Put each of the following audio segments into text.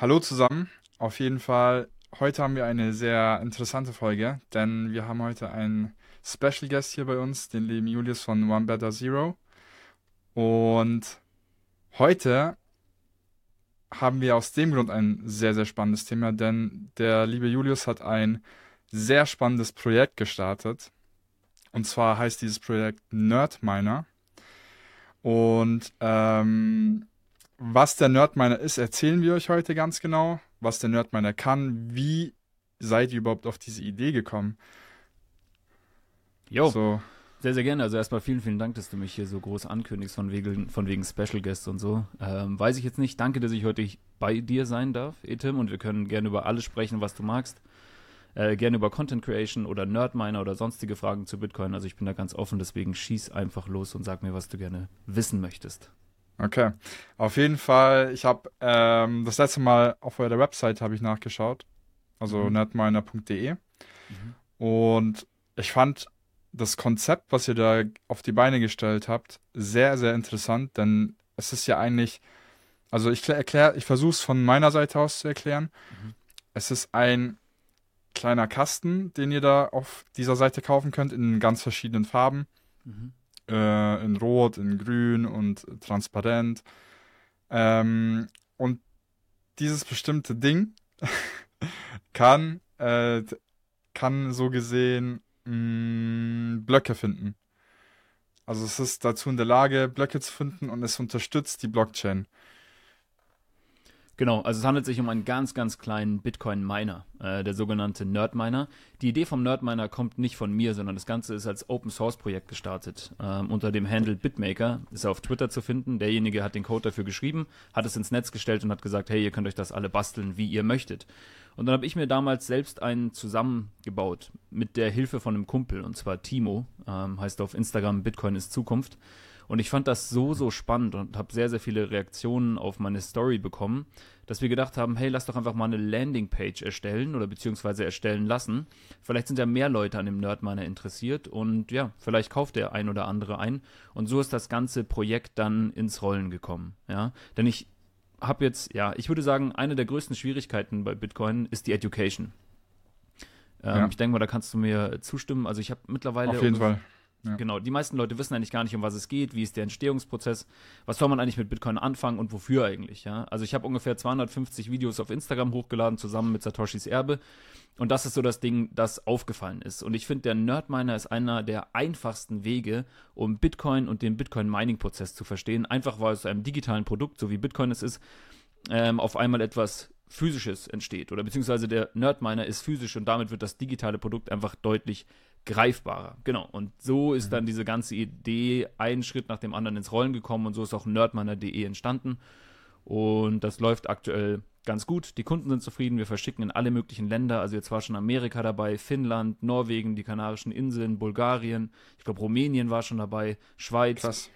hallo zusammen. Auf jeden Fall, heute haben wir eine sehr interessante Folge, denn wir haben heute einen Special Guest hier bei uns, den lieben Julius von One Better Zero. Und heute haben wir aus dem Grund ein sehr, sehr spannendes Thema, denn der liebe Julius hat ein sehr spannendes Projekt gestartet. Und zwar heißt dieses Projekt Nerdminer. Und ähm, was der Nerdminer ist, erzählen wir euch heute ganz genau. Was der Nerdminer kann, wie seid ihr überhaupt auf diese Idee gekommen? Jo. So. Sehr, sehr gerne. Also erstmal vielen, vielen Dank, dass du mich hier so groß ankündigst von wegen, von wegen Special Guests und so. Ähm, weiß ich jetzt nicht. Danke, dass ich heute bei dir sein darf, Etim, und wir können gerne über alles sprechen, was du magst. Äh, gerne über Content Creation oder Nerdminer oder sonstige Fragen zu Bitcoin. Also ich bin da ganz offen, deswegen schieß einfach los und sag mir, was du gerne wissen möchtest. Okay, auf jeden Fall. Ich habe ähm, das letzte Mal auf eurer Website habe ich nachgeschaut, also mhm. nerdminer.de mhm. und ich fand das Konzept, was ihr da auf die Beine gestellt habt, sehr, sehr interessant, denn es ist ja eigentlich, also ich erkläre, ich versuche es von meiner Seite aus zu erklären. Mhm. Es ist ein kleiner Kasten, den ihr da auf dieser Seite kaufen könnt, in ganz verschiedenen Farben. Mhm. Äh, in Rot, in Grün und transparent. Ähm, und dieses bestimmte Ding kann, äh, kann so gesehen mh, mm, Blöcke finden. Also es ist dazu in der Lage, Blöcke zu finden und es unterstützt die Blockchain. Genau, also es handelt sich um einen ganz, ganz kleinen Bitcoin-Miner, äh, der sogenannte Nerd-Miner. Die Idee vom Nerd-Miner kommt nicht von mir, sondern das Ganze ist als Open-Source-Projekt gestartet. Ähm, unter dem Handle Bitmaker ist er auf Twitter zu finden. Derjenige hat den Code dafür geschrieben, hat es ins Netz gestellt und hat gesagt, hey, ihr könnt euch das alle basteln, wie ihr möchtet. Und dann habe ich mir damals selbst einen zusammengebaut mit der Hilfe von einem Kumpel, und zwar Timo, ähm, heißt auf Instagram Bitcoin ist Zukunft. Und ich fand das so, so spannend und habe sehr, sehr viele Reaktionen auf meine Story bekommen, dass wir gedacht haben, hey, lass doch einfach mal eine Landingpage erstellen oder beziehungsweise erstellen lassen. Vielleicht sind ja mehr Leute an dem Nerdminer interessiert und ja, vielleicht kauft der ein oder andere ein. Und so ist das ganze Projekt dann ins Rollen gekommen. Ja, denn ich habe jetzt, ja, ich würde sagen, eine der größten Schwierigkeiten bei Bitcoin ist die Education. Ähm, ja. Ich denke mal, da kannst du mir zustimmen. Also ich habe mittlerweile. Auf jeden Fall ja. Genau, die meisten Leute wissen eigentlich gar nicht, um was es geht, wie ist der Entstehungsprozess, was soll man eigentlich mit Bitcoin anfangen und wofür eigentlich, ja. Also ich habe ungefähr 250 Videos auf Instagram hochgeladen, zusammen mit Satoshis Erbe. Und das ist so das Ding, das aufgefallen ist. Und ich finde, der Nerdminer ist einer der einfachsten Wege, um Bitcoin und den Bitcoin-Mining-Prozess zu verstehen. Einfach weil aus einem digitalen Produkt, so wie Bitcoin es ist, ähm, auf einmal etwas Physisches entsteht. Oder beziehungsweise der Nerdminer ist physisch und damit wird das digitale Produkt einfach deutlich greifbarer. Genau. Und so ist mhm. dann diese ganze Idee einen Schritt nach dem anderen ins Rollen gekommen und so ist auch nerdminer.de entstanden. Und das läuft aktuell ganz gut. Die Kunden sind zufrieden. Wir verschicken in alle möglichen Länder. Also jetzt war schon Amerika dabei, Finnland, Norwegen, die Kanarischen Inseln, Bulgarien. Ich glaube, Rumänien war schon dabei, Schweiz. Krass.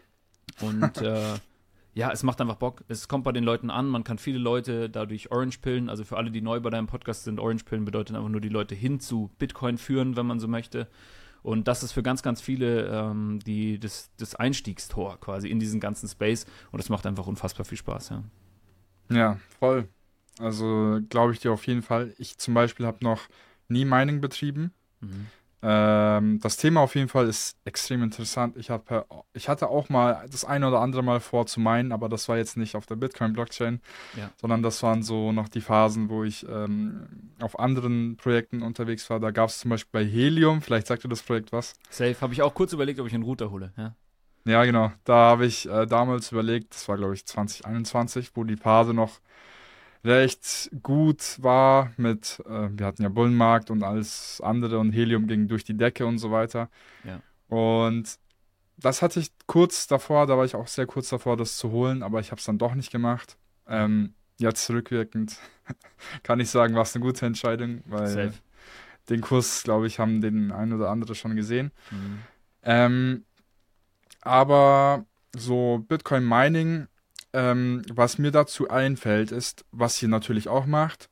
Und äh, ja, es macht einfach Bock. Es kommt bei den Leuten an. Man kann viele Leute dadurch Orange pillen. Also für alle, die neu bei deinem Podcast sind, Orange pillen bedeutet einfach nur die Leute hin zu Bitcoin führen, wenn man so möchte. Und das ist für ganz, ganz viele ähm, die, das, das Einstiegstor quasi in diesen ganzen Space. Und das macht einfach unfassbar viel Spaß, ja. Ja, voll. Also glaube ich dir auf jeden Fall. Ich zum Beispiel habe noch nie Mining betrieben. Mhm. Ähm, das Thema auf jeden Fall ist extrem interessant. Ich, hab, ich hatte auch mal das eine oder andere Mal vor zu meinen, aber das war jetzt nicht auf der Bitcoin-Blockchain, ja. sondern das waren so noch die Phasen, wo ich ähm, auf anderen Projekten unterwegs war. Da gab es zum Beispiel bei Helium, vielleicht sagt ihr das Projekt was. Safe, habe ich auch kurz überlegt, ob ich einen Router hole. Ja, ja genau. Da habe ich äh, damals überlegt, das war glaube ich 2021, wo die Phase noch recht gut war mit, äh, wir hatten ja Bullenmarkt und alles andere und Helium ging durch die Decke und so weiter. Ja. Und das hatte ich kurz davor, da war ich auch sehr kurz davor, das zu holen, aber ich habe es dann doch nicht gemacht. Ähm, jetzt zurückwirkend kann ich sagen, war es eine gute Entscheidung, weil Safe. den Kurs, glaube ich, haben den ein oder andere schon gesehen. Mhm. Ähm, aber so Bitcoin Mining ähm, was mir dazu einfällt, ist, was ihr natürlich auch macht,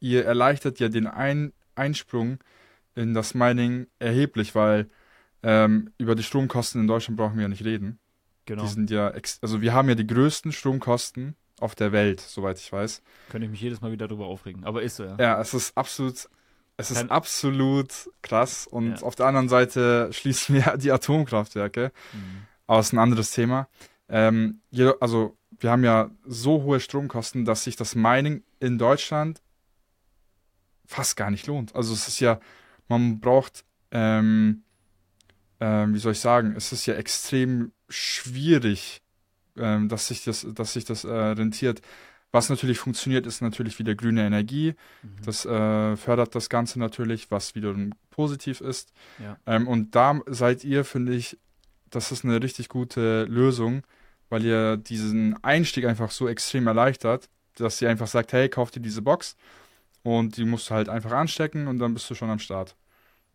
ihr erleichtert ja den Ein Einsprung in das Mining erheblich, weil ähm, über die Stromkosten in Deutschland brauchen wir ja nicht reden. Genau. Die sind ja, also wir haben ja die größten Stromkosten auf der Welt, soweit ich weiß. Könnte ich mich jedes Mal wieder darüber aufregen, aber ist so, ja. Ja, es ist absolut, es ist Kann- absolut krass. Und Ja. auf der anderen Seite schließen wir die Atomkraftwerke. Mhm. Aber es ist ein anderes Thema. Ähm, also wir haben ja so hohe Stromkosten, dass sich das Mining in Deutschland fast gar nicht lohnt. Also es ist ja, man braucht, ähm, ähm, wie soll ich sagen, es ist ja extrem schwierig, ähm, dass sich das, dass sich das äh, rentiert. Was natürlich funktioniert, ist natürlich wieder grüne Energie. Mhm. Das äh, fördert das Ganze natürlich, was wiederum positiv ist. Ja. Ähm, und da seid ihr, finde ich, das ist eine richtig gute Lösung, weil ihr diesen Einstieg einfach so extrem erleichtert, dass ihr einfach sagt, hey, kauf dir diese Box und die musst du halt einfach anstecken und dann bist du schon am Start.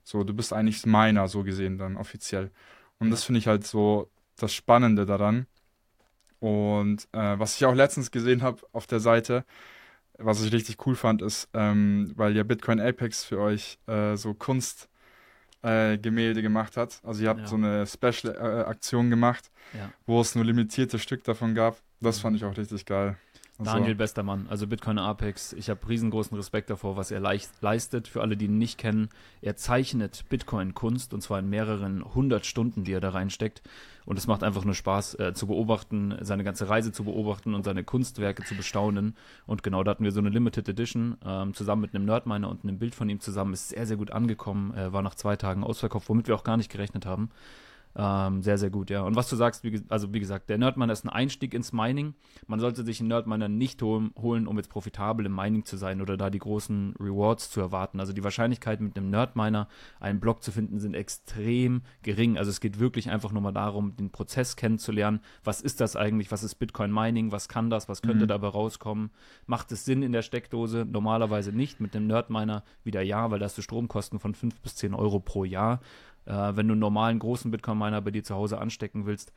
So, du bist eigentlich Miner, so gesehen dann offiziell. Und das finde ich halt so das Spannende daran. Und äh, was ich auch letztens gesehen habe auf der Seite, was ich richtig cool fand, ist, ähm, weil ja Bitcoin Apex für euch äh, so Kunstgemälde äh, Gemälde gemacht hat. Also ihr habt Ja. so eine Special-Aktion gemacht, Ja. wo es nur limitierte Stück davon gab. Das Mhm. fand ich auch richtig geil. Daniel, bester Mann. Also Bitcoin Apex. Ich habe riesengroßen Respekt davor, was er leistet. Für alle, die ihn nicht kennen, er zeichnet Bitcoin-Kunst und zwar in mehreren hundert Stunden, die er da reinsteckt. Und es macht einfach nur Spaß äh, zu beobachten, seine ganze Reise zu beobachten und seine Kunstwerke zu bestaunen. Und genau da hatten wir so eine Limited Edition ähm, zusammen mit einem Nerdminer und einem Bild von ihm zusammen. Ist sehr, sehr gut angekommen. Äh, war nach zwei Tagen ausverkauft, womit wir auch gar nicht gerechnet haben. Ähm, sehr, sehr gut, ja. Und was du sagst, wie, also wie gesagt, der Nerdminer ist ein Einstieg ins Mining. Man sollte sich einen Nerdminer nicht holen, holen, um jetzt profitabel im Mining zu sein oder da die großen Rewards zu erwarten. Also die Wahrscheinlichkeit mit einem Nerdminer einen Block zu finden sind extrem gering. Also es geht wirklich einfach nur mal darum, den Prozess kennenzulernen. Was ist das eigentlich? Was ist Bitcoin Mining? Was kann das? Was könnte Mhm. dabei rauskommen? Macht es Sinn in der Steckdose? Normalerweise nicht. Mit einem Nerdminer wieder ja, weil da hast du Stromkosten von 5 bis 10 Euro pro Jahr. Äh, wenn du einen normalen großen Bitcoin-Miner bei dir zu Hause anstecken willst,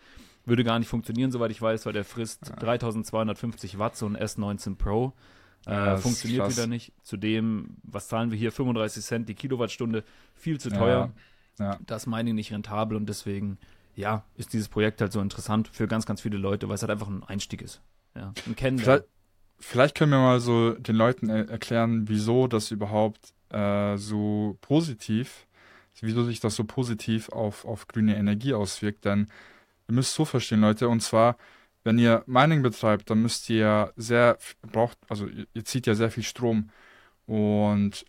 würde gar nicht funktionieren, soweit ich weiß, weil der frisst 3250 Watt, so ein S19 Pro. Äh, Ja, ist funktioniert wieder nicht. Zudem, was zahlen wir hier? 35 Cent die Kilowattstunde, viel zu teuer. Ja, Das Mining nicht rentabel und deswegen, ja, ist dieses Projekt halt so interessant für ganz, ganz viele Leute, weil es halt einfach ein Einstieg ist. Ja, ein Kennenlernen. Vielleicht, vielleicht können wir mal so den Leuten er erklären, wieso das überhaupt äh, so positiv, wieso sich das so positiv auf, auf grüne Energie auswirkt. Denn ihr müsst so verstehen, Leute, und zwar, wenn ihr Mining betreibt, dann müsst ihr sehr, braucht, also ihr, ihr zieht ja sehr viel Strom. Und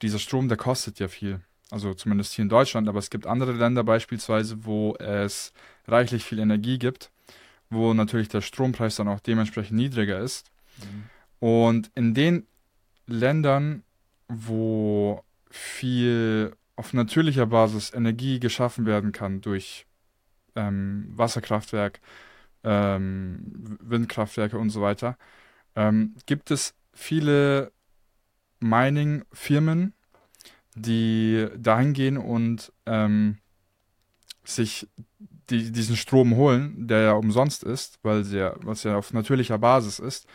dieser Strom, der kostet ja viel. Also zumindest hier in Deutschland, aber es gibt andere Länder beispielsweise, wo es reichlich viel Energie gibt, wo natürlich der Strompreis dann auch dementsprechend niedriger ist. Mhm. Und in den Ländern, wo viel auf natürlicher Basis Energie geschaffen werden kann durch ähm, Wasserkraftwerk, ähm, Windkraftwerke und so weiter, ähm, gibt es viele Mining-Firmen, die dahin gehen und ähm, sich die, diesen Strom holen, der ja umsonst ist, weil sie ja, was ja auf natürlicher Basis ist.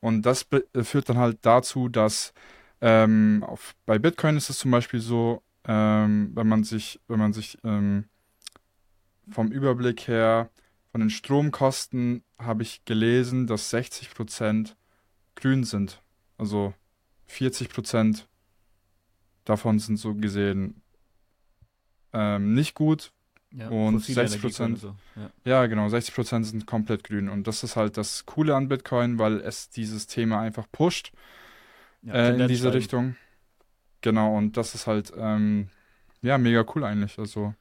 Und das führt dann halt dazu, dass ähm, auf, bei Bitcoin ist es zum Beispiel so, ähm, wenn man sich, wenn man sich ähm, vom Überblick her von den Stromkosten habe ich gelesen, dass 60% grün sind. Also 40% davon sind so gesehen ähm, nicht gut. Ja, und fossile 60%. Energiequellen So. Ja. Ja, genau, 60% sind komplett grün. Und das ist halt das Coole an Bitcoin, weil es dieses Thema einfach pusht Ja, äh, in diese. Richtung. Genau, und das ist halt, ähm, ja, mega cool eigentlich. Also,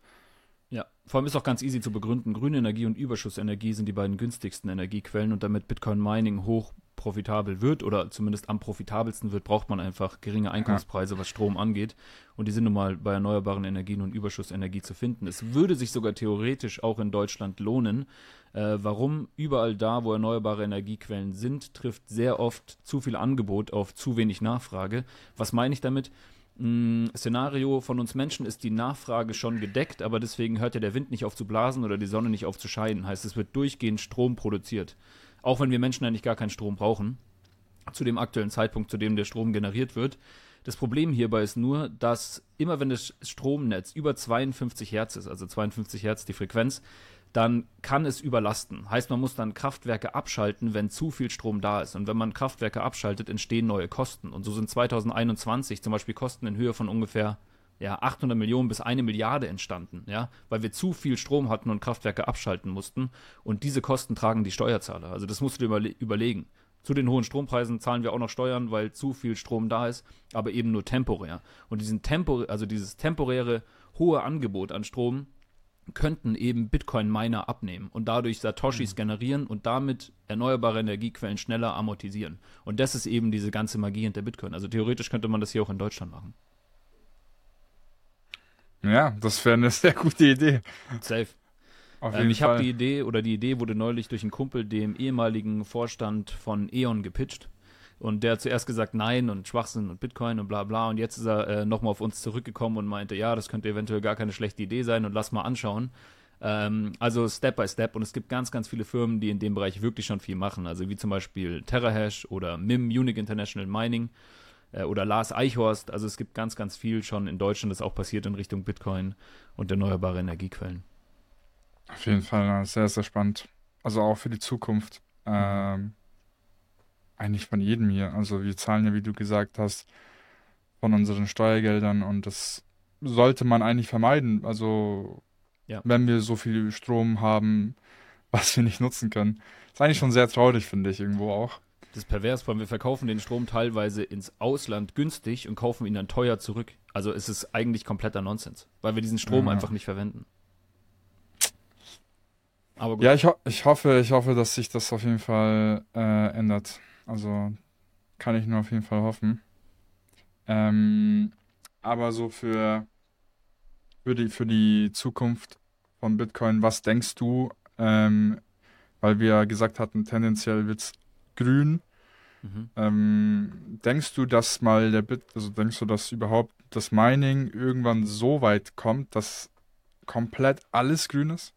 Ja, vor allem ist auch ganz easy zu begründen. Grüne Energie und Überschussenergie sind die beiden günstigsten Energiequellen und damit Bitcoin Mining hoch profitabel wird oder zumindest am profitabelsten wird, braucht man einfach geringe Einkaufspreise, was Strom angeht. Und die sind nun mal bei erneuerbaren Energien und Überschussenergie zu finden. Es würde sich sogar theoretisch auch in Deutschland lohnen. Äh, warum? Überall da, wo erneuerbare Energiequellen sind, trifft sehr oft zu viel Angebot auf zu wenig Nachfrage. Was meine ich damit? Mm, Szenario von uns Menschen ist die Nachfrage schon gedeckt, aber deswegen hört ja der Wind nicht auf zu blasen oder die Sonne nicht auf zu scheinen. Heißt, es wird durchgehend Strom produziert. Auch wenn wir Menschen eigentlich gar keinen Strom brauchen, zu dem aktuellen Zeitpunkt, zu dem der Strom generiert wird. Das Problem hierbei ist nur, dass immer wenn das Stromnetz über 52 Hertz ist, also 52 Hertz die Frequenz, dann kann es überlasten. Heißt, man muss dann Kraftwerke abschalten, wenn zu viel Strom da ist. Und wenn man Kraftwerke abschaltet, entstehen neue Kosten. Und so sind 2021 zum Beispiel Kosten in Höhe von ungefähr ja, 800 Millionen bis eine Milliarde entstanden, ja, weil wir zu viel Strom hatten und Kraftwerke abschalten mussten. Und diese Kosten tragen die Steuerzahler. Also das musst du dir überle überlegen. Zu den hohen Strompreisen zahlen wir auch noch Steuern, weil zu viel Strom da ist, aber eben nur temporär. Und diesen Tempo, also dieses temporäre hohe Angebot an Strom könnten eben Bitcoin-Miner abnehmen und dadurch Satoshis mhm. generieren und damit erneuerbare Energiequellen schneller amortisieren. Und das ist eben diese ganze Magie hinter Bitcoin. Also theoretisch könnte man das hier auch in Deutschland machen. Ja, das wäre eine sehr gute Idee. Safe. Ähm, ich habe die Idee, oder die Idee wurde neulich durch einen Kumpel, dem ehemaligen Vorstand von E.ON, gepitcht. Und der hat zuerst gesagt Nein und Schwachsinn und Bitcoin und bla bla. Und jetzt ist er äh, nochmal auf uns zurückgekommen und meinte, ja, das könnte eventuell gar keine schlechte Idee sein und lass mal anschauen. Ähm, also Step by Step. Und es gibt ganz, ganz viele Firmen, die in dem Bereich wirklich schon viel machen. Also wie zum Beispiel TerraHash oder MIM, Unique International Mining äh, oder Lars Eichhorst. Also es gibt ganz, ganz viel schon in Deutschland, das auch passiert in Richtung Bitcoin und erneuerbare Energiequellen. Auf jeden Fall sehr, sehr spannend. Also auch für die Zukunft. Ähm, eigentlich von jedem hier. Also wir zahlen ja, wie du gesagt hast, von unseren Steuergeldern und das sollte man eigentlich vermeiden. Also ja. wenn wir so viel Strom haben, was wir nicht nutzen können. Ist eigentlich schon sehr traurig, finde ich, irgendwo auch. Das ist pervers, weil wir verkaufen den Strom teilweise ins Ausland günstig und kaufen ihn dann teuer zurück. Also es ist eigentlich kompletter Nonsens, weil wir diesen Strom ja. einfach nicht verwenden. Aber gut. Ja, ich, ho ich, hoffe, ich hoffe, dass sich das auf jeden Fall äh, ändert. Also kann ich nur auf jeden Fall hoffen. Ähm, aber so für, für, die, für die Zukunft von Bitcoin, was denkst du? Ähm, weil wir gesagt hatten, tendenziell wird es grün. Mhm. Ähm, denkst du, dass mal der Bit, also denkst du, dass überhaupt das Mining irgendwann so weit kommt, dass komplett alles grün ist?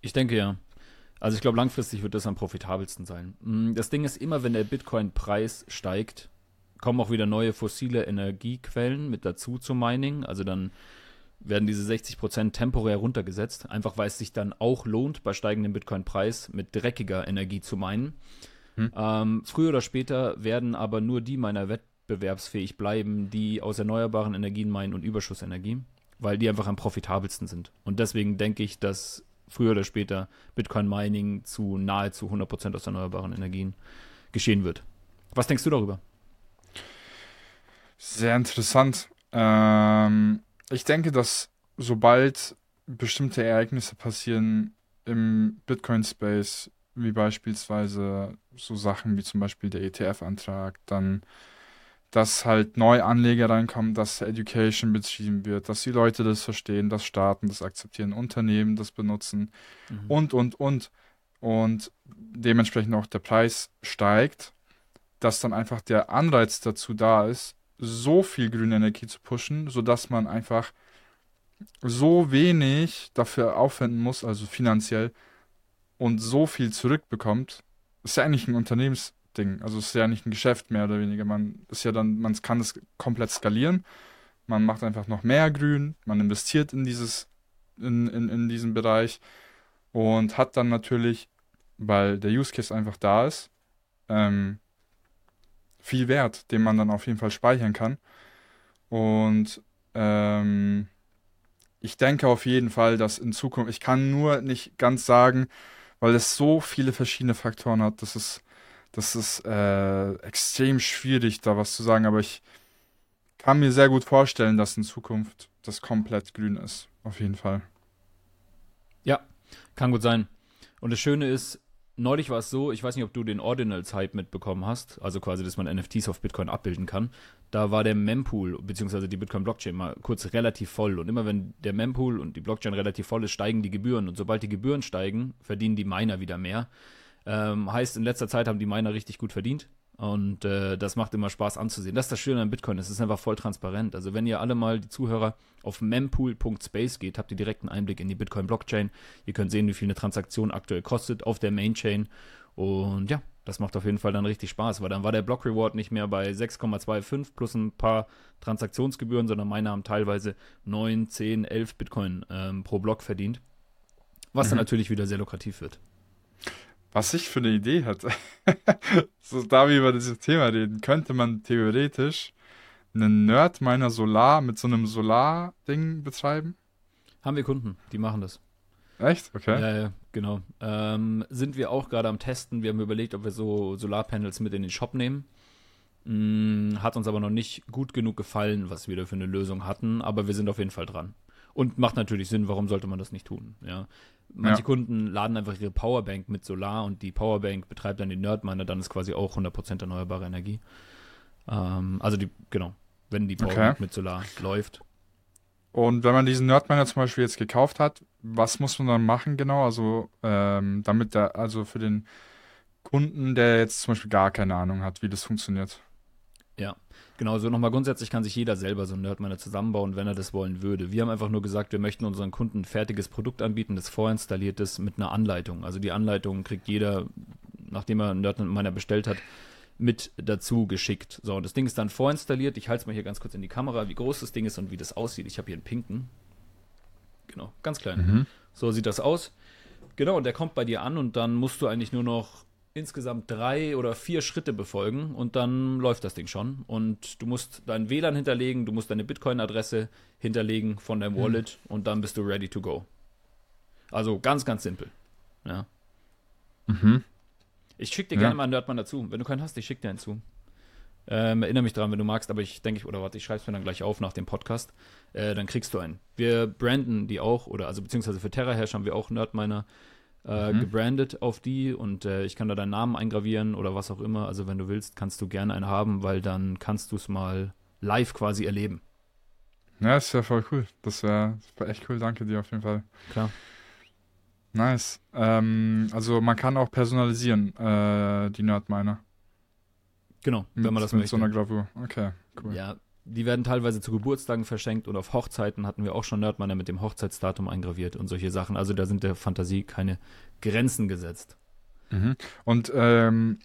Ich denke ja. Also ich glaube, langfristig wird das am profitabelsten sein. Mm, das Ding ist immer, wenn der Bitcoin-Preis steigt, kommen auch wieder neue fossile Energiequellen mit dazu zum Mining. Also dann werden diese 60% temporär runtergesetzt, einfach weil es sich dann auch lohnt, bei steigendem Bitcoin-Preis mit dreckiger Energie zu meinen. Hm. Ähm, früher oder später werden aber nur die Miner wettbewerbsfähig bleiben, die aus erneuerbaren Energien meinen und Überschussenergie, weil die einfach am profitabelsten sind. Und deswegen denke ich, dass früher oder später Bitcoin Mining zu nahezu 100% aus erneuerbaren Energien geschehen wird. Was denkst du darüber? Sehr interessant. Ähm, ich denke, dass sobald bestimmte Ereignisse passieren im Bitcoin-Space, wie beispielsweise so Sachen wie zum Beispiel der ETF-Antrag, dann dass halt neue Anleger reinkommen, dass Education betrieben wird, dass die Leute das verstehen, dass Staaten das akzeptieren, Unternehmen das benutzen mhm. und, und, und. Und dementsprechend auch der Preis steigt, dass dann einfach der Anreiz dazu da ist, so viel grüne Energie zu pushen, sodass man einfach so wenig dafür aufwenden muss, also finanziell, und so viel zurückbekommt. Ist ja eigentlich ein Unternehmens- Ding. Also es ist ja nicht ein Geschäft mehr oder weniger. Man ist ja dann, man kann es komplett skalieren. Man macht einfach noch mehr Grün, man investiert in dieses, in, in, in diesen Bereich und hat dann natürlich, weil der Use Case einfach da ist, ähm, viel Wert, den man dann auf jeden Fall speichern kann. Und ähm, ich denke auf jeden Fall, dass in Zukunft, ich kann nur nicht ganz sagen, weil es so viele verschiedene Faktoren hat, dass es das ist äh, extrem schwierig, da was zu sagen, aber ich kann mir sehr gut vorstellen, dass in Zukunft das komplett grün ist. Auf jeden Fall. Ja, kann gut sein. Und das Schöne ist, neulich war es so, ich weiß nicht, ob du den Ordinals-Hype mitbekommen hast, also quasi, dass man NFTs auf Bitcoin abbilden kann. Da war der Mempool, beziehungsweise die Bitcoin-Blockchain mal kurz relativ voll. Und immer wenn der Mempool und die Blockchain relativ voll ist, steigen die Gebühren. Und sobald die Gebühren steigen, verdienen die Miner wieder mehr. Ähm, heißt, in letzter Zeit haben die Miner richtig gut verdient. Und äh, das macht immer Spaß anzusehen. Das ist das Schöne an Bitcoin. Es ist einfach voll transparent. Also wenn ihr alle mal, die Zuhörer, auf mempool.space geht, habt ihr direkt einen Einblick in die Bitcoin-Blockchain. Ihr könnt sehen, wie viel eine Transaktion aktuell kostet auf der Mainchain. Und ja, das macht auf jeden Fall dann richtig Spaß, weil dann war der Block Reward nicht mehr bei 6,25 plus ein paar Transaktionsgebühren, sondern meine haben teilweise 9, 10, 11 Bitcoin ähm, pro Block verdient. Was mhm. dann natürlich wieder sehr lukrativ wird. Was ich für eine Idee hatte, so da wir über dieses Thema reden, könnte man theoretisch einen Nerd meiner Solar mit so einem Solar-Ding betreiben? Haben wir Kunden, die machen das. Echt? Okay. Ja, ja, genau. Ähm, sind wir auch gerade am Testen. Wir haben überlegt, ob wir so Solarpanels mit in den Shop nehmen. Hm, hat uns aber noch nicht gut genug gefallen, was wir da für eine Lösung hatten, aber wir sind auf jeden Fall dran. Und macht natürlich Sinn, warum sollte man das nicht tun? Ja. Manche ja. Kunden laden einfach ihre Powerbank mit Solar und die Powerbank betreibt dann den Nerdminer, dann ist quasi auch 100% erneuerbare Energie. Ähm, also die, genau, wenn die Powerbank okay. mit Solar läuft. Und wenn man diesen Nerdminer zum Beispiel jetzt gekauft hat, was muss man dann machen genau? Also ähm, damit der, also für den Kunden, der jetzt zum Beispiel gar keine Ahnung hat, wie das funktioniert. Ja, genau. So nochmal grundsätzlich kann sich jeder selber so einen Nerdminer zusammenbauen, wenn er das wollen würde. Wir haben einfach nur gesagt, wir möchten unseren Kunden ein fertiges Produkt anbieten, das vorinstalliert ist mit einer Anleitung. Also die Anleitung kriegt jeder, nachdem er einen Nerdminer bestellt hat, mit dazu geschickt. So, und das Ding ist dann vorinstalliert. Ich halte es mal hier ganz kurz in die Kamera, wie groß das Ding ist und wie das aussieht. Ich habe hier einen pinken. Genau, ganz klein. Mhm. So sieht das aus. Genau, und der kommt bei dir an und dann musst du eigentlich nur noch insgesamt drei oder vier Schritte befolgen und dann läuft das Ding schon. Und du musst dein WLAN hinterlegen, du musst deine Bitcoin-Adresse hinterlegen von deinem mhm. Wallet mhm. und dann bist du ready to go. Also ganz, ganz simpel. Ja. Mhm. Ich schicke dir ja. gerne mal einen Nerdmann dazu. Wenn du keinen hast, ich schicke dir einen zu. Ähm, erinnere mich dran, wenn du magst, aber ich denke, oder warte, ich schreibe es mir dann gleich auf nach dem Podcast. Äh, dann kriegst du einen. Wir branden die auch, oder also beziehungsweise für TerraHash haben wir auch Nerdminer äh, mhm. gebrandet auf die und äh, ich kann da deinen Namen eingravieren oder was auch immer. Also wenn du willst, kannst du gerne einen haben, weil dann kannst du es mal live quasi erleben. Ja, das wäre voll cool. Das wäre wär echt cool. Danke dir auf jeden Fall. Klar. Nice. Ähm, also man kann auch personalisieren, äh, die Nerdminer. Genau, mit, wenn man das mit möchte. so einer Gravur. Okay, cool. Ja, die werden teilweise zu Geburtstagen verschenkt und auf Hochzeiten hatten wir auch schon Nerdminer mit dem Hochzeitsdatum eingraviert und solche Sachen. Also da sind der Fantasie keine Grenzen gesetzt. Mhm. Und ähm,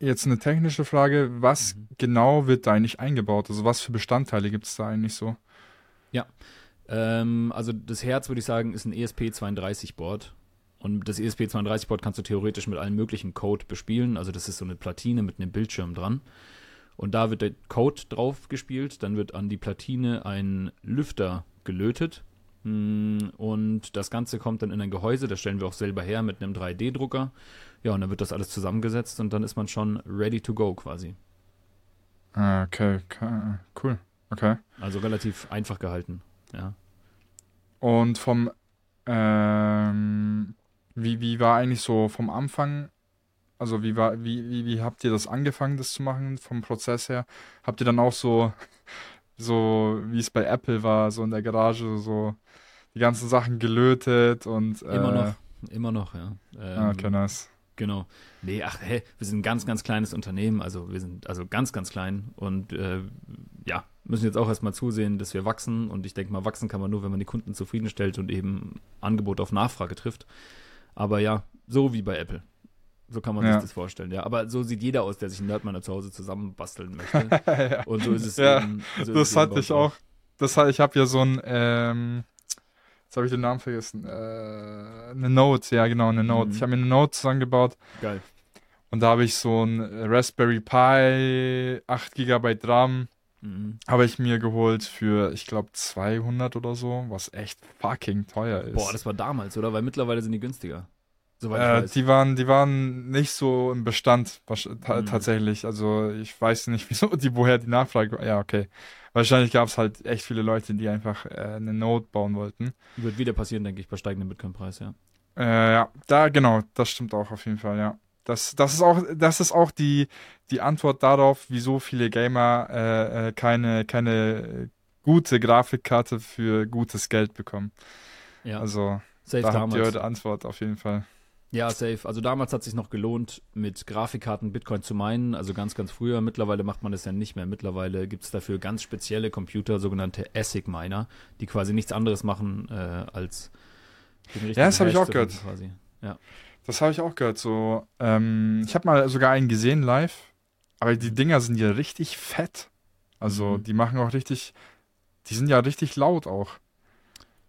jetzt eine technische Frage, was mhm. genau wird da eigentlich eingebaut? Also was für Bestandteile gibt es da eigentlich so? Ja, ähm, also das Herz würde ich sagen ist ein ESP32-Board. Und das ESP32-Board kannst du theoretisch mit allen möglichen Code bespielen. Also das ist so eine Platine mit einem Bildschirm dran. Und da wird der Code drauf gespielt. Dann wird an die Platine ein Lüfter gelötet. Hm, und das Ganze kommt dann in ein Gehäuse. Das stellen wir auch selber her mit einem 3D-Drucker. Ja, und dann wird das alles zusammengesetzt und dann ist man schon ready to go quasi. Ah, okay, okay cool. Okay. Also relativ einfach gehalten, ja. Und vom ähm, wie, wie war eigentlich so vom Anfang, also wie war, wie, wie, wie habt ihr das angefangen, das zu machen, vom Prozess her? Habt ihr dann auch so, so wie es bei Apple war, so in der Garage, so die ganzen Sachen gelötet und äh, immer noch, immer noch, ja. Ähm, ah, okay, nice. Genau. Nee, ach, hey, wir sind ein ganz, ganz kleines Unternehmen, also wir sind also ganz, ganz klein und äh, ja, müssen jetzt auch erstmal zusehen, dass wir wachsen und ich denke mal, wachsen kann man nur, wenn man die Kunden zufriedenstellt und eben Angebot auf Nachfrage trifft. Aber ja, so wie bei Apple. So kann man ja. sich das vorstellen, ja. Aber so sieht jeder aus, der sich einen Nerdminer zu Hause zusammenbasteln möchte. ja. Und so ist es ja, eben. So das hatte ich auch. Das ich habe ja so ein, ähm, jetzt habe ich den Namen vergessen, äh, eine Note, ja genau, eine Note. Mhm. Ich habe mir eine Note zusammengebaut. Geil. Und da habe ich so ein Raspberry Pi, 8 GB RAM, Mhm. Habe ich mir geholt für, ich glaube, 200 oder so, was echt fucking teuer ist. Boah, das war damals, oder? Weil mittlerweile sind die günstiger. Äh, Die waren, die waren nicht so im Bestand mhm. tatsächlich. Also ich weiß nicht, wieso die, woher die Nachfrage. Ja, okay. Wahrscheinlich gab es halt echt viele Leute, die einfach äh, eine Node bauen wollten. Wird wieder passieren, denke ich, bei steigendem Bitcoin-Preis, ja. Äh, ja, da genau, das stimmt auch auf jeden Fall, ja. Das, das ist auch, das ist auch die, die Antwort darauf, wieso viele Gamer äh, äh, keine, keine gute Grafikkarte für gutes Geld bekommen. Ja. Also safe da damals. habt ihr eure Antwort auf jeden Fall. Ja, safe. Also damals hat es sich noch gelohnt, mit Grafikkarten Bitcoin zu meinen, also ganz, ganz früher. Mittlerweile macht man das ja nicht mehr. Mittlerweile gibt es dafür ganz spezielle Computer, sogenannte ASIC-Miner, die quasi nichts anderes machen äh, als den Ja, das habe ich auch gehört. Quasi. Ja. Das habe ich auch gehört. So, ähm, ich habe mal sogar einen gesehen live, aber die Dinger sind ja richtig fett. Also mhm. die machen auch richtig, die sind ja richtig laut auch.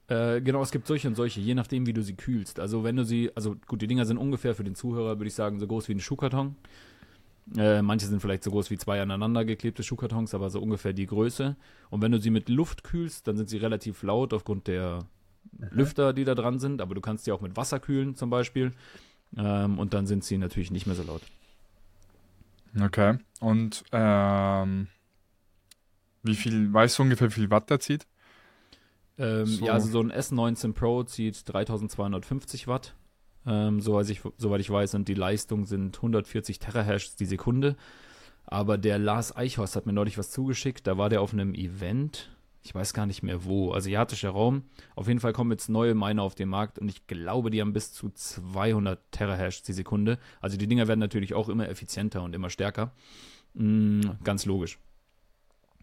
Äh, genau, es gibt solche und solche, je nachdem, wie du sie kühlst. Also wenn du sie, also gut, die Dinger sind ungefähr für den Zuhörer, würde ich sagen, so groß wie ein Schuhkarton. Äh, manche sind vielleicht so groß wie zwei aneinander geklebte Schuhkartons, aber so ungefähr die Größe. Und wenn du sie mit Luft kühlst, dann sind sie relativ laut aufgrund der. Lüfter, die da dran sind. Aber du kannst sie auch mit Wasser kühlen zum Beispiel. Ähm, und dann sind sie natürlich nicht mehr so laut. Okay. Und ähm, wie viel, weißt du ungefähr, wie viel Watt der zieht? Ähm, so. Ja, also so ein S19 Pro zieht 3250 Watt. Ähm, soweit, ich, soweit ich weiß, und die Leistung sind 140 Terahash die Sekunde. Aber der Lars Eichhorst hat mir neulich was zugeschickt. Da war der auf einem Event. Ich weiß gar nicht mehr wo. Asiatischer Raum. Auf jeden Fall kommen jetzt neue Miner auf den Markt und ich glaube, die haben bis zu 200 Terahash die Sekunde. Also die Dinger werden natürlich auch immer effizienter und immer stärker. Mm, ganz logisch.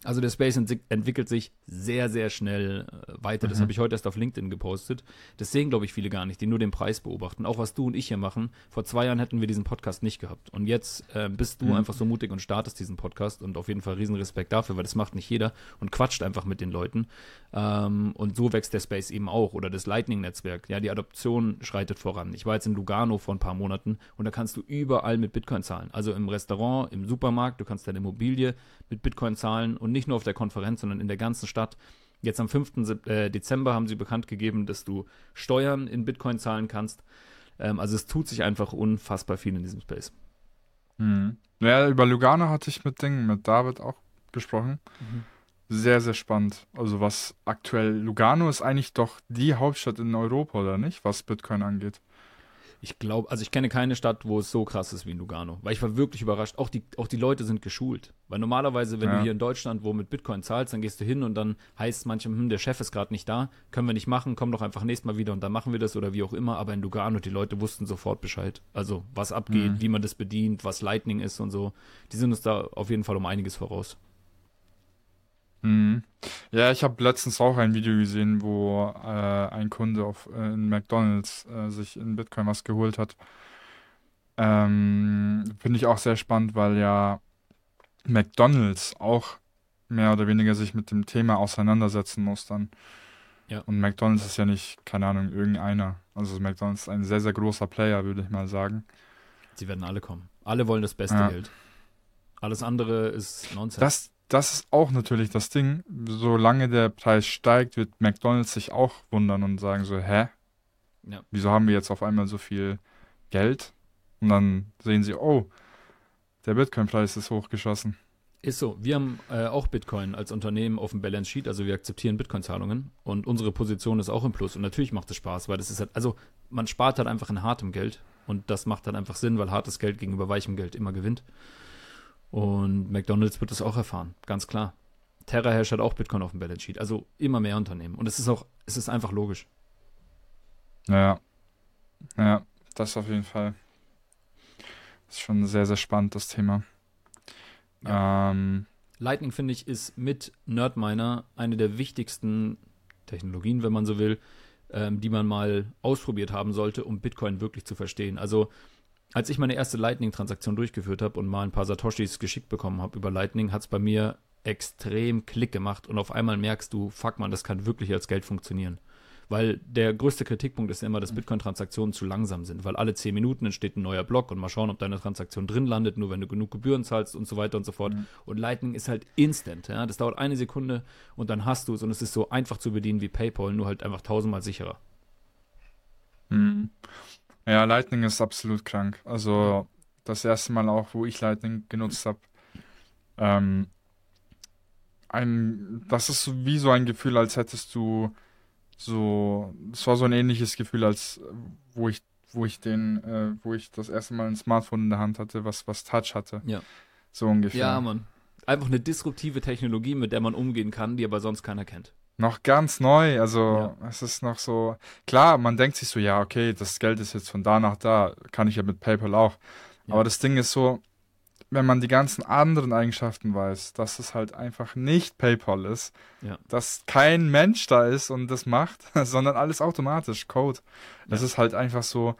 Also der Space ent entwickelt sich sehr, sehr schnell äh, weiter. Das mhm. habe ich heute erst auf LinkedIn gepostet. Das sehen, glaube ich, viele gar nicht, die nur den Preis beobachten. Auch was du und ich hier machen. Vor zwei Jahren hätten wir diesen Podcast nicht gehabt. Und jetzt äh, bist du mhm. einfach so mutig und startest diesen Podcast. Und auf jeden Fall Riesenrespekt dafür, weil das macht nicht jeder und quatscht einfach mit den Leuten. Ähm, und so wächst der Space eben auch. Oder das Lightning-Netzwerk. Ja, die Adoption schreitet voran. Ich war jetzt in Lugano vor ein paar Monaten und da kannst du überall mit Bitcoin zahlen. Also im Restaurant, im Supermarkt, du kannst deine Immobilie mit Bitcoin zahlen und nicht nur auf der Konferenz, sondern in der ganzen Stadt. Jetzt am 5. Äh, Dezember haben sie bekannt gegeben, dass du Steuern in Bitcoin zahlen kannst. Ähm, also es tut sich einfach unfassbar viel in diesem Space. Mhm. Ja, über Lugano hatte ich mit Dingen, mit David auch gesprochen. Mhm. Sehr, sehr spannend. Also was aktuell, Lugano ist eigentlich doch die Hauptstadt in Europa, oder nicht, was Bitcoin angeht. Ich glaube, also ich kenne keine Stadt, wo es so krass ist wie in Lugano. Weil ich war wirklich überrascht. Auch die, auch die Leute sind geschult. Weil normalerweise, wenn ja. du hier in Deutschland wo mit Bitcoin zahlst, dann gehst du hin und dann heißt es manchem, hm, der Chef ist gerade nicht da, können wir nicht machen, komm doch einfach nächstes Mal wieder und dann machen wir das oder wie auch immer. Aber in Lugano, die Leute wussten sofort Bescheid. Also was abgeht, mhm. wie man das bedient, was Lightning ist und so. Die sind uns da auf jeden Fall um einiges voraus. Mhm. Ja, ich habe letztens auch ein Video gesehen, wo äh, ein Kunde auf, äh, in McDonalds äh, sich in Bitcoin was geholt hat. Ähm, Finde ich auch sehr spannend, weil ja McDonalds auch mehr oder weniger sich mit dem Thema auseinandersetzen muss dann. Ja. Und McDonalds ist ja nicht, keine Ahnung, irgendeiner. Also McDonalds ist ein sehr, sehr großer Player, würde ich mal sagen. Sie werden alle kommen. Alle wollen das beste ja. Geld. Alles andere ist Nonsens. Das, das ist auch natürlich das Ding. Solange der Preis steigt, wird McDonalds sich auch wundern und sagen so, hä? Ja. Wieso haben wir jetzt auf einmal so viel Geld? Und dann sehen sie, oh, der Bitcoin-Preis ist hochgeschossen. Ist so. Wir haben äh, auch Bitcoin als Unternehmen auf dem Balance Sheet, also wir akzeptieren Bitcoin-Zahlungen und unsere Position ist auch im Plus. Und natürlich macht es Spaß, weil das ist halt, also man spart halt einfach in hartem Geld und das macht dann einfach Sinn, weil hartes Geld gegenüber weichem Geld immer gewinnt. Und McDonalds wird das auch erfahren, ganz klar. TerraHash hat auch Bitcoin auf dem Balance Sheet, also immer mehr Unternehmen. Und es ist auch, es ist einfach logisch. Ja, ja, das auf jeden Fall. Das ist schon sehr, sehr spannend, das Thema. Ja. Ähm, Lightning, finde ich, ist mit Nerdminer eine der wichtigsten Technologien, wenn man so will, ähm, die man mal ausprobiert haben sollte, um Bitcoin wirklich zu verstehen. Also als ich meine erste Lightning-Transaktion durchgeführt habe und mal ein paar Satoshis geschickt bekommen habe über Lightning, hat es bei mir extrem Klick gemacht und auf einmal merkst du, fuck man, das kann wirklich als Geld funktionieren. Weil der größte Kritikpunkt ist immer, dass mhm. Bitcoin-Transaktionen zu langsam sind, weil alle 10 Minuten entsteht ein neuer Block und mal schauen, ob deine Transaktion drin landet, nur wenn du genug Gebühren zahlst und so weiter und so fort. Mhm. Und Lightning ist halt instant, ja. Das dauert eine Sekunde und dann hast du es und es ist so einfach zu bedienen wie PayPal, nur halt einfach tausendmal sicherer. Mhm. Ja, Lightning ist absolut krank. Also das erste Mal auch, wo ich Lightning genutzt habe. Ähm, ein, das ist wie so ein Gefühl, als hättest du so, es war so ein ähnliches Gefühl, als wo ich, wo ich den, äh, wo ich das erste Mal ein Smartphone in der Hand hatte, was, was Touch hatte. Ja. So ungefähr. Ja, Mann. Einfach eine disruptive Technologie, mit der man umgehen kann, die aber sonst keiner kennt noch ganz neu. Also ja. es ist noch so, klar, man denkt sich so, ja, okay, das Geld ist jetzt von da nach da, kann ich ja mit PayPal auch. Ja. Aber das Ding ist so, wenn man die ganzen anderen Eigenschaften weiß, dass es halt einfach nicht PayPal ist, ja. dass kein Mensch da ist und das macht, sondern alles automatisch, Code. Es ist halt einfach so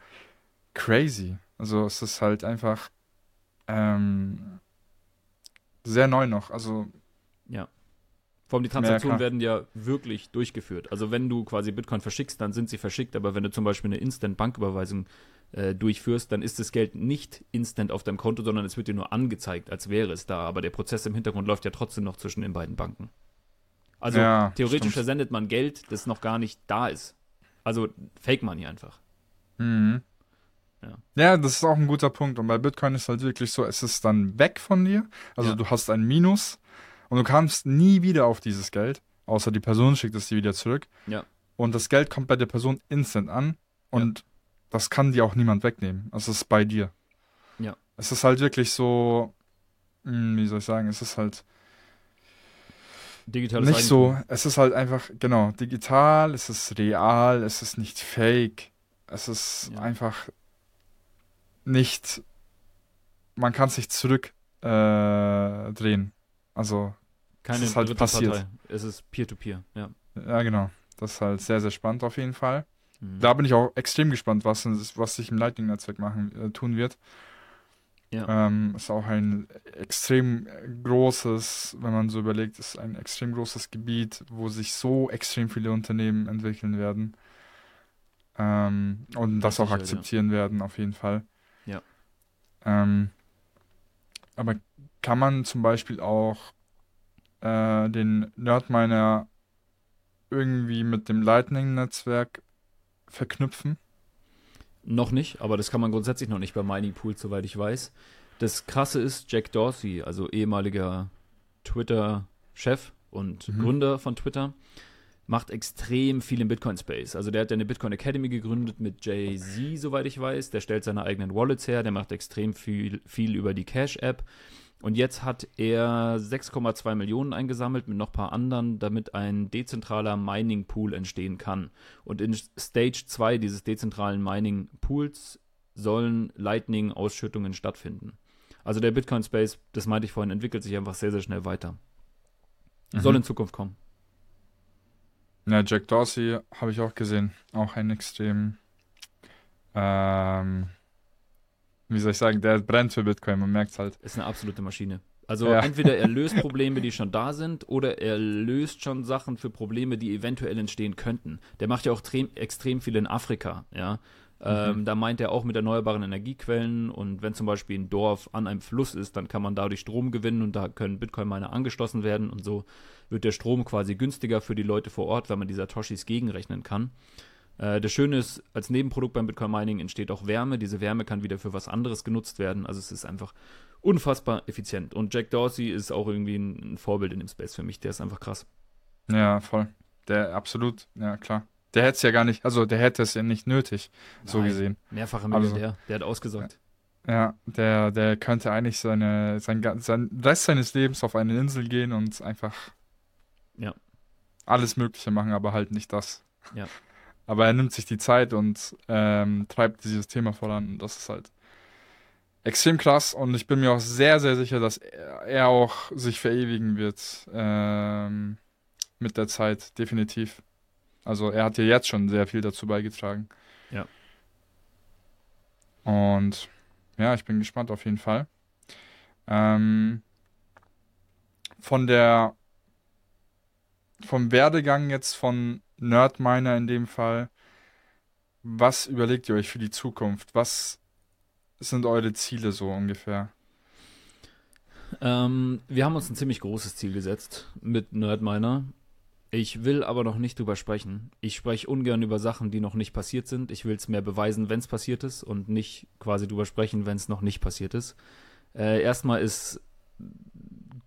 crazy. Also es ist halt einfach ähm, sehr neu noch. Also ja. Vor allem die Transaktionen ja, werden ja wirklich durchgeführt. Also wenn du quasi Bitcoin verschickst, dann sind sie verschickt, aber wenn du zum Beispiel eine Instant-Banküberweisung äh, durchführst, dann ist das Geld nicht instant auf deinem Konto, sondern es wird dir nur angezeigt, als wäre es da. Aber der Prozess im Hintergrund läuft ja trotzdem noch zwischen den beiden Banken. Also ja, theoretisch stimmt. versendet man Geld, das noch gar nicht da ist. Also Fake Money einfach. Mhm. Ja. ja, das ist auch ein guter Punkt. Und bei Bitcoin ist halt wirklich so, es ist dann weg von dir. Also ja. du hast ein Minus und du kamst nie wieder auf dieses Geld, außer die Person schickt es dir wieder zurück. Ja. Und das Geld kommt bei der Person instant an und ja. das kann dir auch niemand wegnehmen. Es ist bei dir. Ja. Es ist halt wirklich so, hm, wie soll ich sagen, es ist halt Digitales nicht Eigentum. so. Es ist halt einfach, genau, digital, es ist real, es ist nicht fake. Es ist ja. einfach nicht, man kann sich zurückdrehen. Äh, also, Keine es ist halt passiert. Partei. Es ist Peer-to-Peer, -peer, ja. Ja, genau. Das ist halt sehr, sehr spannend auf jeden Fall. Mhm. Da bin ich auch extrem gespannt, was, was sich im Lightning-Netzwerk machen äh, tun wird. Ja. Ähm, ist auch ein extrem großes, wenn man so überlegt, ist ein extrem großes Gebiet, wo sich so extrem viele Unternehmen entwickeln werden. Ähm, und das auch akzeptieren ja. werden, auf jeden Fall. Ja. Ähm, aber kann man zum Beispiel auch äh, den Nerdminer irgendwie mit dem Lightning-Netzwerk verknüpfen? Noch nicht, aber das kann man grundsätzlich noch nicht bei Mining Pools, soweit ich weiß. Das Krasse ist, Jack Dorsey, also ehemaliger Twitter-Chef und mhm. Gründer von Twitter, macht extrem viel im Bitcoin-Space. Also der hat ja eine Bitcoin Academy gegründet mit Jay-Z, soweit ich weiß. Der stellt seine eigenen Wallets her, der macht extrem viel, viel über die Cash-App. Und jetzt hat er 6,2 Millionen eingesammelt mit noch ein paar anderen, damit ein dezentraler Mining-Pool entstehen kann. Und in Stage 2 dieses dezentralen Mining-Pools sollen Lightning-Ausschüttungen stattfinden. Also der Bitcoin-Space, das meinte ich vorhin, entwickelt sich einfach sehr, sehr schnell weiter. Mhm. Soll in Zukunft kommen. Ja, Jack Dorsey habe ich auch gesehen. Auch ein extrem, ähm, wie soll ich sagen, der brennt für Bitcoin, man merkt es halt. Ist eine absolute Maschine. Also ja. entweder er löst Probleme, die schon da sind, oder er löst schon Sachen für Probleme, die eventuell entstehen könnten. Der macht ja auch extrem, viel in Afrika, ja. Ähm, mhm. Da meint er auch mit erneuerbaren Energiequellen und wenn zum Beispiel ein Dorf an einem Fluss ist, dann kann man dadurch Strom gewinnen und da können Bitcoin-Miner angeschlossen werden und so wird der Strom quasi günstiger für die Leute vor Ort, weil man die Satoshis gegenrechnen kann. Äh, das Schöne ist, als Nebenprodukt beim Bitcoin Mining entsteht auch Wärme. Diese Wärme kann wieder für was anderes genutzt werden. Also es ist einfach unfassbar effizient. Und Jack Dorsey ist auch irgendwie ein, ein Vorbild in dem Space für mich. Der ist einfach krass. Ja, voll. Der absolut, ja klar. Der hätte es ja gar nicht, also der hätte es ja nicht nötig, Nein, so gesehen. Mehrfacher Milliardär, also, der hat ausgesorgt. Ja, der, der könnte eigentlich seine, sein, sein Rest seines Lebens auf eine Insel gehen und einfach ja. alles Mögliche machen, aber halt nicht das. Ja. Aber er nimmt sich die Zeit und ähm, treibt dieses Thema voran und das ist halt extrem krass und ich bin mir auch sehr, sehr sicher, dass er, auch sich verewigen wird ähm, mit der Zeit, definitiv. Also er hat ja jetzt schon sehr viel dazu beigetragen. Ja. Und ja, ich bin gespannt auf jeden Fall. Ähm, von der vom Werdegang jetzt von Nerdminer in dem Fall, was überlegt ihr euch für die Zukunft? Was sind eure Ziele so ungefähr? Ähm, wir haben uns ein ziemlich großes Ziel gesetzt mit Nerdminer. Ich will aber noch nicht drüber sprechen. Ich spreche ungern über Sachen, die noch nicht passiert sind. Ich will es mehr beweisen, wenn es passiert ist und nicht quasi drüber sprechen, wenn es noch nicht passiert ist. Äh, erstmal ist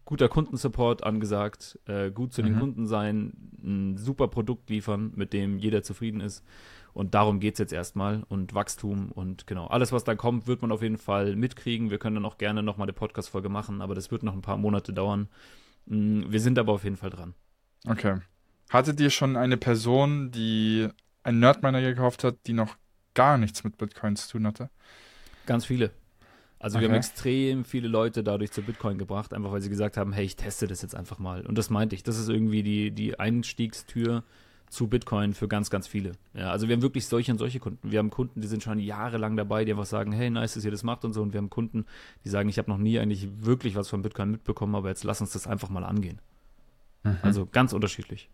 guter Kundensupport angesagt, äh, gut zu mhm. den Kunden sein, ein super Produkt liefern, mit dem jeder zufrieden ist. Und darum geht es jetzt erstmal und Wachstum und genau, alles, was da kommt, wird man auf jeden Fall mitkriegen. Wir können dann auch gerne nochmal eine Podcast-Folge machen, aber das wird noch ein paar Monate dauern. Mm, wir sind aber auf jeden Fall dran. Okay. Hattet ihr schon eine Person, die einen Nerdminer gekauft hat, die noch gar nichts mit Bitcoin zu tun hatte? Ganz viele. Also okay. wir haben extrem viele Leute dadurch zu Bitcoin gebracht, einfach weil sie gesagt haben, hey, ich teste das jetzt einfach mal. Und das meinte ich, das ist irgendwie die, die Einstiegstür zu Bitcoin für ganz, ganz viele. Ja, also wir haben wirklich solche und solche Kunden. Wir haben Kunden, die sind schon jahrelang dabei, die einfach sagen, hey, nice, dass ihr das macht und so. Und wir haben Kunden, die sagen, ich habe noch nie eigentlich wirklich was von Bitcoin mitbekommen, aber jetzt lass uns das einfach mal angehen. Mhm. Also ganz unterschiedlich.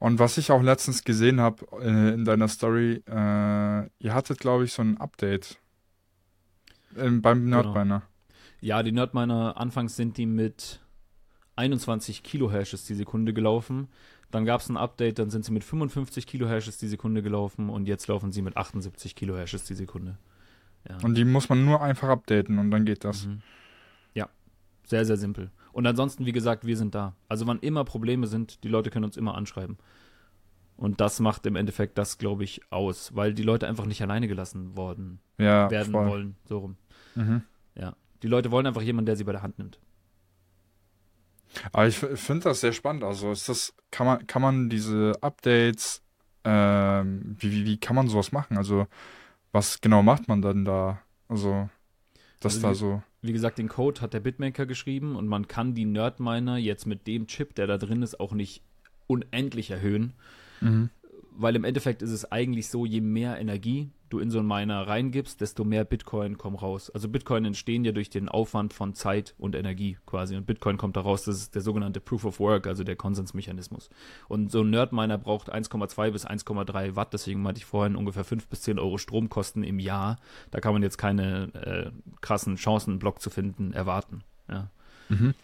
Und was ich auch letztens gesehen habe äh, in deiner Story, äh, ihr hattet, glaube ich, so ein Update äh, beim genau. Nerdminer. Genau. Ja, die Nerdminer, anfangs sind die mit 21 Kilohashes die Sekunde gelaufen. Dann gab es ein Update, dann sind sie mit 55 Kilohashes die Sekunde gelaufen und jetzt laufen sie mit 78 Kilohashes die Sekunde. Ja. Und die muss man nur einfach updaten und dann geht das. Mhm. Ja, sehr, sehr simpel. Und ansonsten, wie gesagt, wir sind da. Also wann immer Probleme sind, die Leute können uns immer anschreiben. Und das macht im Endeffekt das, glaube ich, aus, weil die Leute einfach nicht alleine gelassen worden ja, werden voll. wollen. So rum. Mhm. Ja. Die Leute wollen einfach jemanden, der sie bei der Hand nimmt. Aber ich finde das sehr spannend. Also ist das, kann man, kann man diese Updates, ähm, wie, wie, wie kann man sowas machen? Also, was genau macht man dann da? Also, das also, da so. Wie gesagt, den Code hat der Bitmaker geschrieben und man kann die Nerdminer jetzt mit dem Chip, der da drin ist, auch nicht unendlich erhöhen. Mhm. Weil im Endeffekt ist es eigentlich so, je mehr Energie du in so einen Miner reingibst, desto mehr Bitcoin kommen raus. Also Bitcoin entstehen ja durch den Aufwand von Zeit und Energie quasi. Und Bitcoin kommt da raus, das ist der sogenannte Proof of Work, also der Konsensmechanismus. Und so ein Nerdminer braucht 1,2 bis 1,3 Watt, deswegen meinte ich vorhin ungefähr 5 bis 10 Euro Stromkosten im Jahr. Da kann man jetzt keine äh, krassen Chancen, einen Block zu finden, erwarten. Ja. Mhm.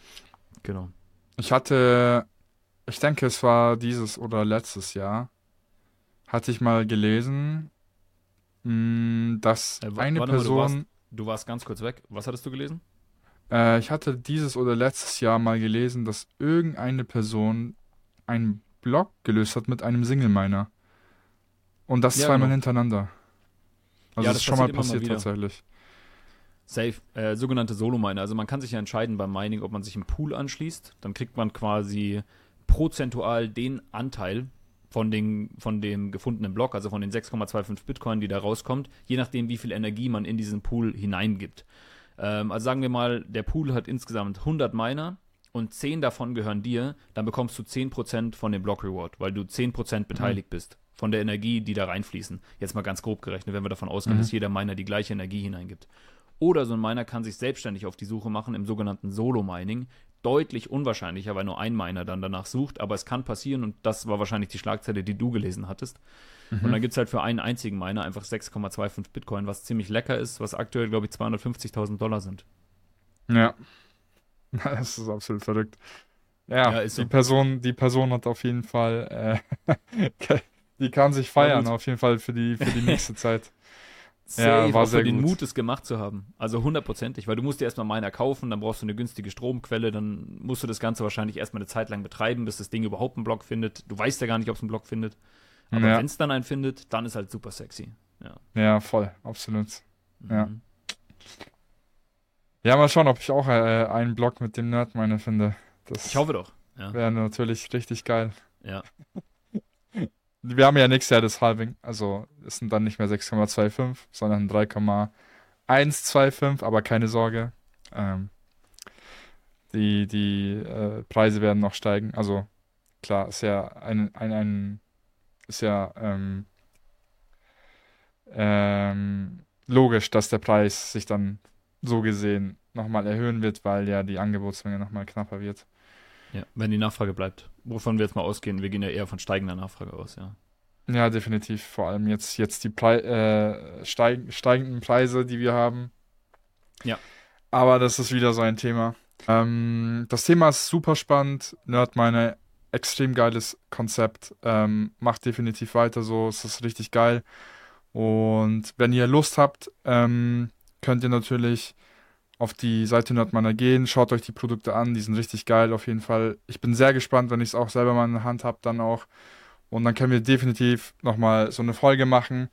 Genau. Ich hatte, ich denke, es war dieses oder letztes Jahr, hatte ich mal gelesen, Mm, dass äh, eine Person. Mal, du, warst, du, warst, ganz kurz weg. Was hattest du gelesen? Äh, ich hatte dieses oder letztes Jahr mal gelesen, dass irgendeine Person einen Block gelöst hat mit einem Single-Miner. Und das ja, zweimal genau. hintereinander. Also ja, das ist schon mal passiert mal tatsächlich. Safe, äh, sogenannte Solo-Miner. Also man kann sich ja entscheiden beim Mining, ob man sich im Pool anschließt. Dann kriegt man quasi prozentual den Anteil von, den, von dem gefundenen Block, also von den 6,25 Bitcoin, die da rauskommt, je nachdem, wie viel Energie man in diesen Pool hineingibt. Ähm, also sagen wir mal, der Pool hat insgesamt 100 Miner und 10 davon gehören dir, dann bekommst du 10% von dem Block Reward, weil du 10% beteiligt mhm. bist von der Energie, die da reinfließen. Jetzt mal ganz grob gerechnet, wenn wir davon ausgehen, mhm. dass jeder Miner die gleiche Energie hineingibt. Oder so ein Miner kann sich selbstständig auf die Suche machen im sogenannten Solo-Mining deutlich unwahrscheinlicher, weil nur ein Miner dann danach sucht, aber es kann passieren und das war wahrscheinlich die Schlagzeile, die du gelesen hattest. Mhm. Und dann gibt es halt für einen einzigen Miner einfach 6,25 Bitcoin, was ziemlich lecker ist, was aktuell, glaube ich, 250.000 Dollar sind. Ja. Das ist absolut verrückt. Ja, ja die, so. Person, die Person hat auf jeden Fall, äh, die kann sich feiern, auf jeden Fall für die, für die nächste Zeit. Safe, ja, war sehr für den gut. Mut, es gemacht zu haben. Also hundertprozentig, weil du musst dir erstmal Miner kaufen, dann brauchst du eine günstige Stromquelle, dann musst du das Ganze wahrscheinlich erstmal eine Zeit lang betreiben, bis das Ding überhaupt einen Block findet. Du weißt ja gar nicht, ob es einen Block findet. Aber ja. wenn es dann einen findet, dann ist halt super sexy. Ja, ja voll, absolut. Mhm. Ja. Ja, mal schauen, ob ich auch äh, einen Block mit dem Nerdminer finde. Das ich hoffe doch. Ja. Wäre natürlich richtig geil. Ja. wir haben ja nächstes Jahr das Halving, also es sind dann nicht mehr 6,25, sondern 3,125, aber keine Sorge. Ähm, die die äh, Preise werden noch steigen. Also klar, ist ja ein, ein, ein ist ja ähm, ähm, logisch, dass der Preis sich dann so gesehen nochmal erhöhen wird, weil ja die Angebotsmenge nochmal knapper wird. Ja, wenn die Nachfrage bleibt. Wovon wir jetzt mal ausgehen, wir gehen ja eher von steigender Nachfrage aus, ja. Ja, definitiv. Vor allem jetzt, jetzt die Pre äh, steig steigenden Preise, die wir haben. Ja. Aber das ist wieder so ein Thema. Ähm, das Thema ist super spannend. Nerd meine extrem geiles Konzept. Ähm, macht definitiv weiter so. Es ist richtig geil. Und wenn ihr Lust habt, ähm, könnt ihr natürlich auf die Seite Nerdminer gehen, schaut euch die Produkte an, die sind richtig geil auf jeden Fall. Ich bin sehr gespannt, wenn ich es auch selber mal in der Hand habe, dann auch. Und dann können wir definitiv nochmal so eine Folge machen.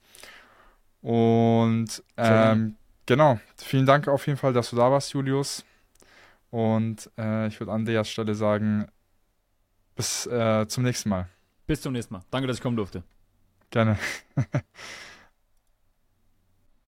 Und ähm, genau, vielen Dank auf jeden Fall, dass du da warst, Julius. Und äh, ich würde an der Stelle sagen, bis äh, zum nächsten Mal. Bis zum nächsten Mal. Danke, dass ich kommen durfte. Gerne.